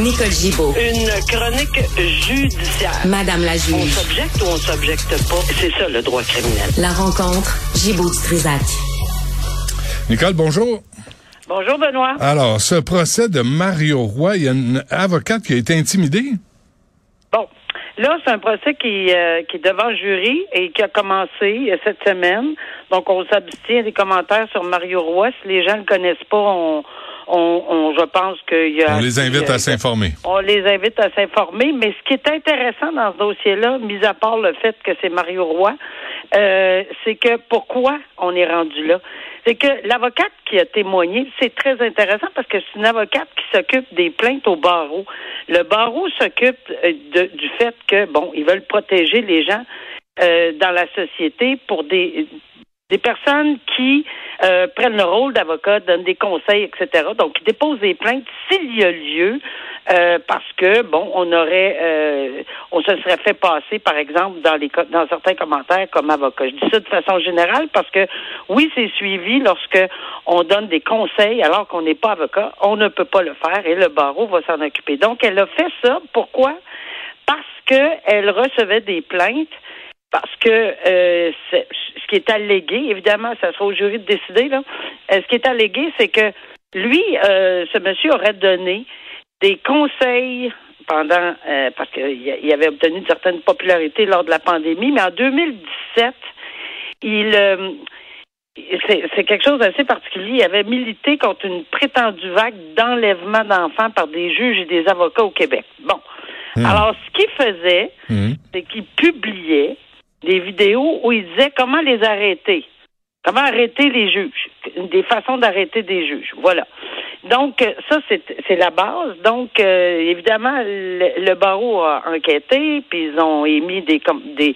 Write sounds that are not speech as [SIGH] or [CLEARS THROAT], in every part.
Nicole Gibaud. Une chronique judiciaire. Madame la On juge. s'objecte ou on s'objecte pas? C'est ça le droit criminel. La rencontre, Gibaud du Trisac. Nicole, bonjour. Bonjour Benoît. Alors, ce procès de Mario Roy, il y a une avocate qui a été intimidée? Bon, là c'est un procès qui, euh, qui est devant le jury et qui a commencé euh, cette semaine. Donc on s'abstient des commentaires sur Mario Roy. Si les gens ne le connaissent pas, on, on, on- je pense qu'il y a. On les invite euh, à s'informer. On les invite à s'informer, mais ce qui est intéressant dans ce dossier-là, mis à part le fait que c'est Mario Roy, euh, c'est que pourquoi on est rendu là? C'est que l'avocate qui a témoigné, c'est très intéressant parce que c'est une avocate qui s'occupe des plaintes au barreau. Le barreau s'occupe euh, du fait que, bon, ils veulent protéger les gens euh, dans la société pour des des personnes qui euh, prennent le rôle d'avocat, donnent des conseils, etc. Donc, déposent des plaintes s'il y a lieu, euh, parce que bon, on aurait, euh, on se serait fait passer, par exemple, dans les dans certains commentaires comme avocat. Je dis ça de façon générale parce que oui, c'est suivi lorsque on donne des conseils alors qu'on n'est pas avocat, on ne peut pas le faire et le barreau va s'en occuper. Donc, elle a fait ça. Pourquoi? Parce qu'elle recevait des plaintes parce que euh, ce qui est allégué, évidemment, ça sera au jury de décider, là. Euh, ce qui est allégué, c'est que lui, euh, ce monsieur aurait donné des conseils pendant euh, parce qu'il avait obtenu une certaine popularité lors de la pandémie, mais en 2017, il euh, c'est quelque chose d'assez particulier. Il avait milité contre une prétendue vague d'enlèvement d'enfants par des juges et des avocats au Québec. Bon. Alors, ce qu'il faisait, Mhm. c'est qu'il publiait des vidéos où il disait comment les arrêter. Comment arrêter les juges. Des façons d'arrêter des juges. Voilà. Donc, euh, ça, c'est la base. Donc, euh, évidemment, le, le barreau a enquêté, puis ils ont émis des... com- des,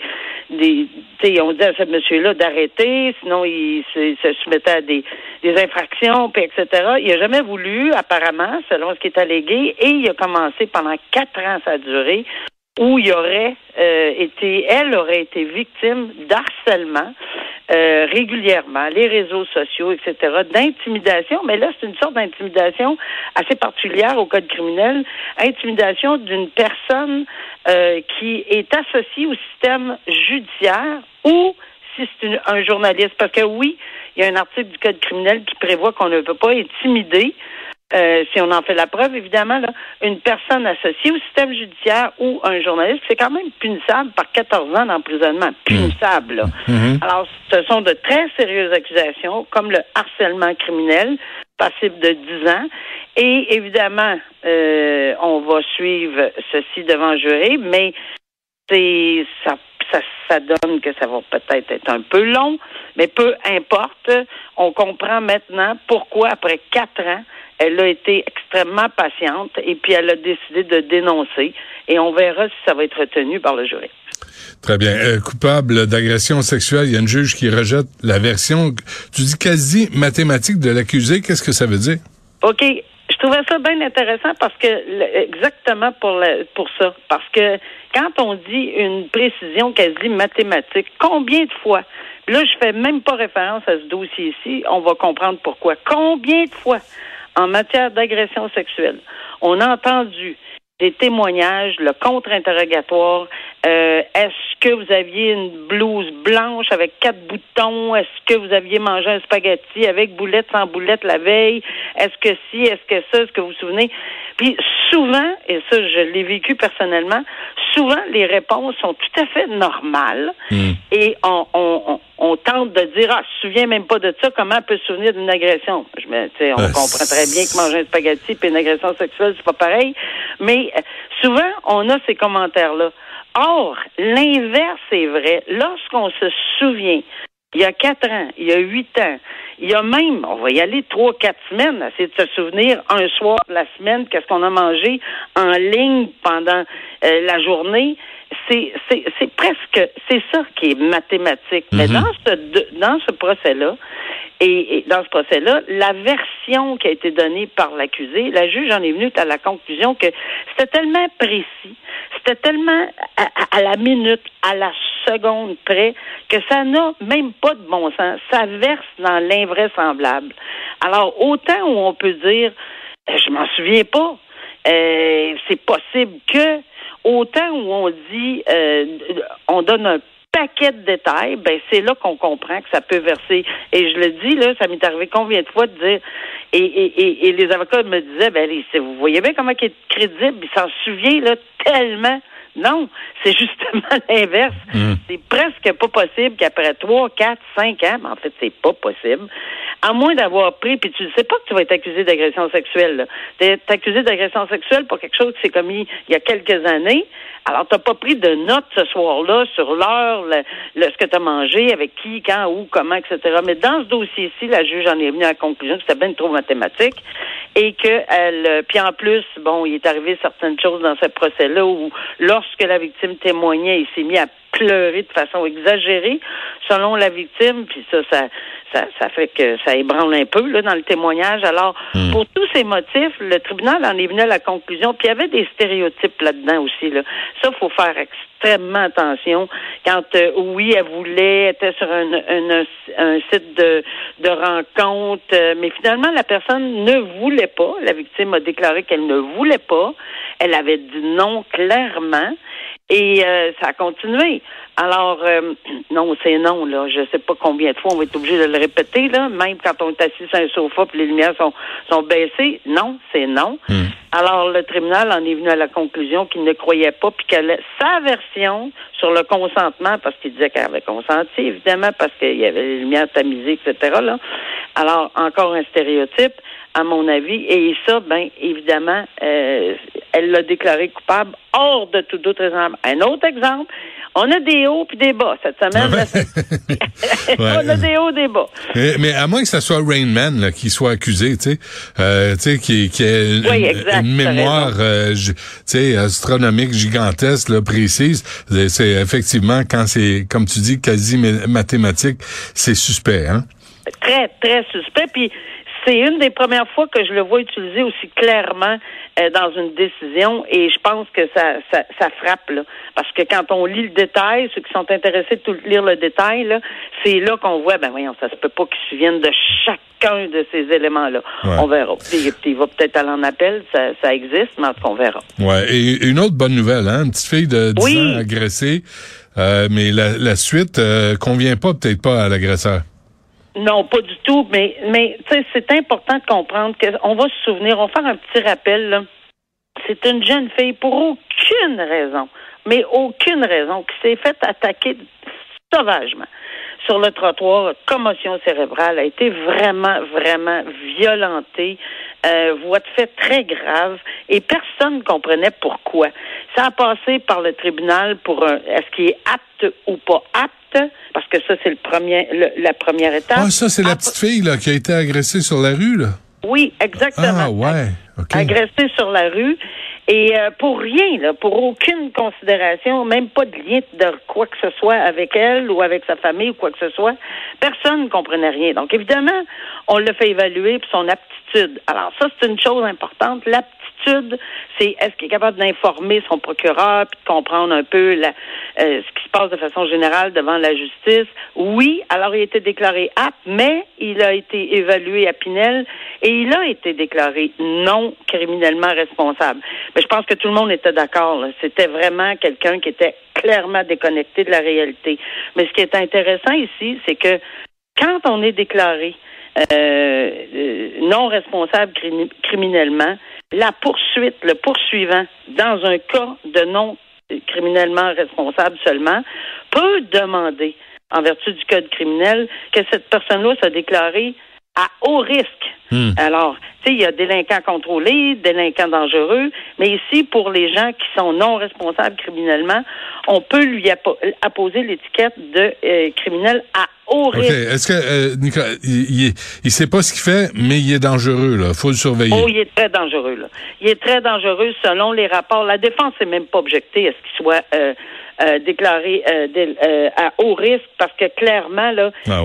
des ils ont dit à ce monsieur-là d'arrêter, sinon il se, se soumettait à des, des infractions, puis etc. Il n'a jamais voulu, apparemment, selon ce qui est allégué, et il a commencé pendant quatre ans, ça a duré, où il aurait euh, été, elle aurait été victime d'harcèlement euh, régulièrement, les réseaux sociaux, etc., d'intimidation, mais là, c'est une sorte d'intimidation assez particulière au code criminel, intimidation d'une personne euh, qui est associée au système judiciaire ou si c'est une- un journaliste. Parce que oui, il y a un article du code criminel qui prévoit qu'on ne peut pas intimider euh, si on en fait la preuve, évidemment, là, une personne associée au système judiciaire ou un journaliste, c'est quand même punissable par 14 ans d'emprisonnement. Punissable. là. Alors, ce sont de très sérieuses accusations, comme le harcèlement criminel, passible de 10 ans. Et évidemment, euh, on va suivre ceci devant jury, mais c'est ça, ça, ça donne que ça va peut-être être un peu long, mais peu importe. On comprend maintenant pourquoi, après quatre ans, elle a été extrêmement patiente et puis elle a décidé de dénoncer. Et on verra si ça va être retenu par le jury. Très bien. Euh, coupable d'agression sexuelle, il y a une juge qui rejette la version, tu dis quasi mathématique de l'accusé. Qu'est-ce que ça veut dire? OK. Je trouvais ça bien intéressant parce que exactement pour pour ça. Parce que quand on dit une précision quasi mathématique, combien de fois, là je fais même pas référence à ce dossier ici, on va comprendre pourquoi. Combien de fois? En matière d'agression sexuelle, on a entendu des témoignages, le contre-interrogatoire. Euh, Est-ce que vous aviez une blouse blanche avec quatre boutons? Est-ce que vous aviez mangé un spaghetti avec boulette, sans boulette la veille? Est-ce que si, est-ce que ça, est-ce que vous vous souvenez? Puis souvent, et ça je l'ai vécu personnellement, souvent les réponses sont tout à fait normales et on, on, on, on tente de dire ah je me souviens même pas de ça comment elle peut se souvenir d'une agression? Je me, on Euh, comprend très bien que manger un spaghetti puis une agression sexuelle c'est pas pareil mais euh, souvent on a ces commentaires là or l'inverse est vrai. Lorsqu'on se souvient il y a quatre ans, il y a huit ans, il y a même, on va y aller trois, quatre semaines, essayer de se souvenir un soir de la semaine, qu'est-ce qu'on a mangé en ligne pendant euh, la journée. C'est, c'est, c'est presque, c'est ça qui est mathématique. Mais dans ce, dans ce procès-là, et, dans ce procès-là, la version qui a été donnée par l'accusé, la juge en est venue à la conclusion que c'était tellement précis, c'était tellement à, à, la minute, à la seconde près, que ça n'a même pas de bon sens. Ça verse dans l'invraisemblable. Alors, autant où on peut dire, euh, je m'en souviens pas, euh, c'est possible que, autant où on dit, euh, on donne un paquet de détails, ben c'est là qu'on comprend que ça peut verser. Et je le dis, là, ça m'est arrivé combien de fois de dire et, et, et, les avocats me disaient, ben vous voyez bien comment il est crédible, il s'en souvient là tellement. Non, c'est [LAUGHS] justement l'inverse. Mm. C'est presque pas possible qu'après trois, quatre, cinq ans, mais en fait, c'est pas possible, à moins d'avoir pris, puis tu ne sais pas que tu vas être accusé d'agression sexuelle. Tu es accusé d'agression sexuelle pour quelque chose qui s'est commis il y a quelques années. Alors, tu n'as pas pris de notes ce soir-là sur l'heure, le, ce que tu as mangé, avec qui, quand, où, comment, etc. Mais dans ce dossier-ci, la juge en est venue à la conclusion que c'était bien trop mathématique et que elle, puis en plus, bon, il est arrivé certaines choses dans ce procès-là où, lorsque la victime témoignait, il s'est mis à pleurer de façon exagérée, selon la victime, puis ça, ça, ça, ça fait que ça ébranle un peu là, dans le témoignage. Alors, hmm. pour tous ces motifs, le tribunal en est venu à la conclusion, puis il y avait des stéréotypes là-dedans aussi. Là. Ça, faut faire extrêmement attention. Quand, euh, oui, elle voulait, était sur un, un, un site de, de rencontre, euh, mais finalement, la personne ne voulait pas. La victime a déclaré qu'elle ne voulait pas. Elle avait dit non clairement. Et euh, ça a continué. Alors, euh, [CLEARS THROAT] non, c'est non, là. Je sais pas combien de fois on va être obligé de le répéter, là. Même quand on est assis sur un sofa et les lumières sont, sont baissées. Non, c'est non. Hmm. Alors, le tribunal en est venu à la conclusion qu'il ne croyait pas, puis qu'elle sa version sur le consentement, parce qu'il disait qu'elle avait consenti, évidemment, parce qu'il y avait les lumières tamisées, etc., là. Alors, encore un stéréotype à mon avis. Et ça, ben évidemment, euh, elle l'a déclaré coupable hors de tout doute raisonnable. Un autre exemple, on a des hauts puis des bas cette semaine. [LAUGHS] on a des hauts, des bas. Mais, à moins que ce soit Rainman là, qui soit accusé, tu sais, euh, tu sais, qui, qui ait une, mémoire, euh, astronomique gigantesque, là, précise. C'est effectivement quand c'est, comme tu dis, quasi mathématique, c'est suspect, hein. Très, très suspect. Puis c'est une des premières fois que je le vois utilisé aussi clairement euh, dans une décision et je pense que ça, ça, ça, frappe là. Parce que quand on lit le détail, ceux qui sont intéressés de lire le détail, là, c'est là qu'on voit, ben voyons, ça se peut pas qu'ils se souviennent de chacun de ces éléments-là. On verra. Il, va peut-être aller en appel, ça, ça existe, mais en tout cas, on verra. Ouais. Et une autre bonne nouvelle, hein, une petite fille de 10 ans agressée, euh, mais la, la suite euh, convient pas peut-être pas à l'agresseur. Non, pas du tout, mais, mais c'est important de comprendre qu'on va se souvenir, on va faire un petit rappel. C'est une jeune fille pour aucune raison, mais aucune raison, qui s'est faite attaquer sauvagement sur le trottoir, commotion cérébrale, a été vraiment, vraiment violentée, euh, voix de fait très grave, et personne ne comprenait pourquoi. Ça a passé par le tribunal pour un, est-ce qu'il est apte ou pas apte, parce que ça, c'est le premier, la première étape. Ah, ça, c'est la petite fille là, qui a été agressée sur la rue, là? Oui, exactement. Ah, ouais. Agressée sur la rue. Et euh, pour rien, là, pour aucune considération, même pas de lien de quoi que ce soit avec elle ou avec sa famille ou quoi que ce soit, personne ne comprenait rien. Donc évidemment, on l'a fait évaluer pour son aptitude. Alors ça, c'est une chose importante. L'aptitude c'est est-ce qu'il est capable d'informer son procureur puis de comprendre un peu la, euh, ce qui se passe de façon générale devant la justice? Oui, alors il a été déclaré apte, mais il a été évalué à Pinel et il a été déclaré non criminellement responsable. Mais je pense que tout le monde était d'accord. C'était vraiment quelqu'un qui était clairement déconnecté de la réalité. Mais ce qui est intéressant ici, c'est que quand on est déclaré euh, euh, non responsable criminellement, la poursuite, le poursuivant, dans un cas de non criminellement responsable seulement, peut demander, en vertu du code criminel, que cette personne-là soit déclarée à haut risque. Hmm. Alors, tu sais, il y a délinquants contrôlés, délinquants dangereux, mais ici, pour les gens qui sont non responsables criminellement, on peut lui apposer l'étiquette de euh, criminel à haut risque. Est-ce que, euh, Nicolas, il, il, sait pas ce qu'il fait, mais il est dangereux, là. Faut le surveiller. Oh, il est très dangereux, là. Il est très dangereux selon les rapports. La défense n'est même pas objectée à ce qu'il soit euh, euh, déclaré euh, euh, à haut risque parce que clairement là, ah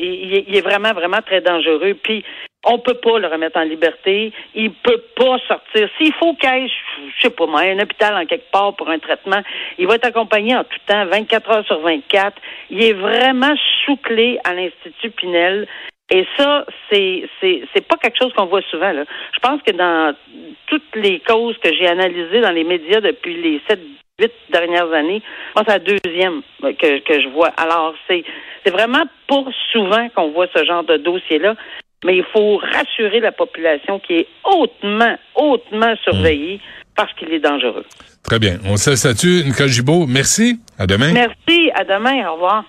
il, est vraiment vraiment très dangereux. Puis on peut pas le remettre en liberté. Il peut pas sortir. S'il faut qu'il aille, je sais pas moi, un hôpital en quelque part pour un traitement, il va être accompagné en tout temps, 24 heures sur 24. Il est vraiment sous-clé à l'Institut Pinel. Et ça, c'est c'est c'est pas quelque chose qu'on voit souvent. Là. Je pense que dans toutes les causes que j'ai analysées dans les médias depuis les sept huit dernières années. Moi, c'est la deuxième que, que je vois. Alors, c'est, c'est vraiment pas souvent qu'on voit ce genre de dossier-là, mais il faut rassurer la population qui est hautement, hautement surveillée parce qu'il est dangereux. Très bien. On se statue, Nicole Gibault. Merci. À demain. Merci. À demain. Au revoir.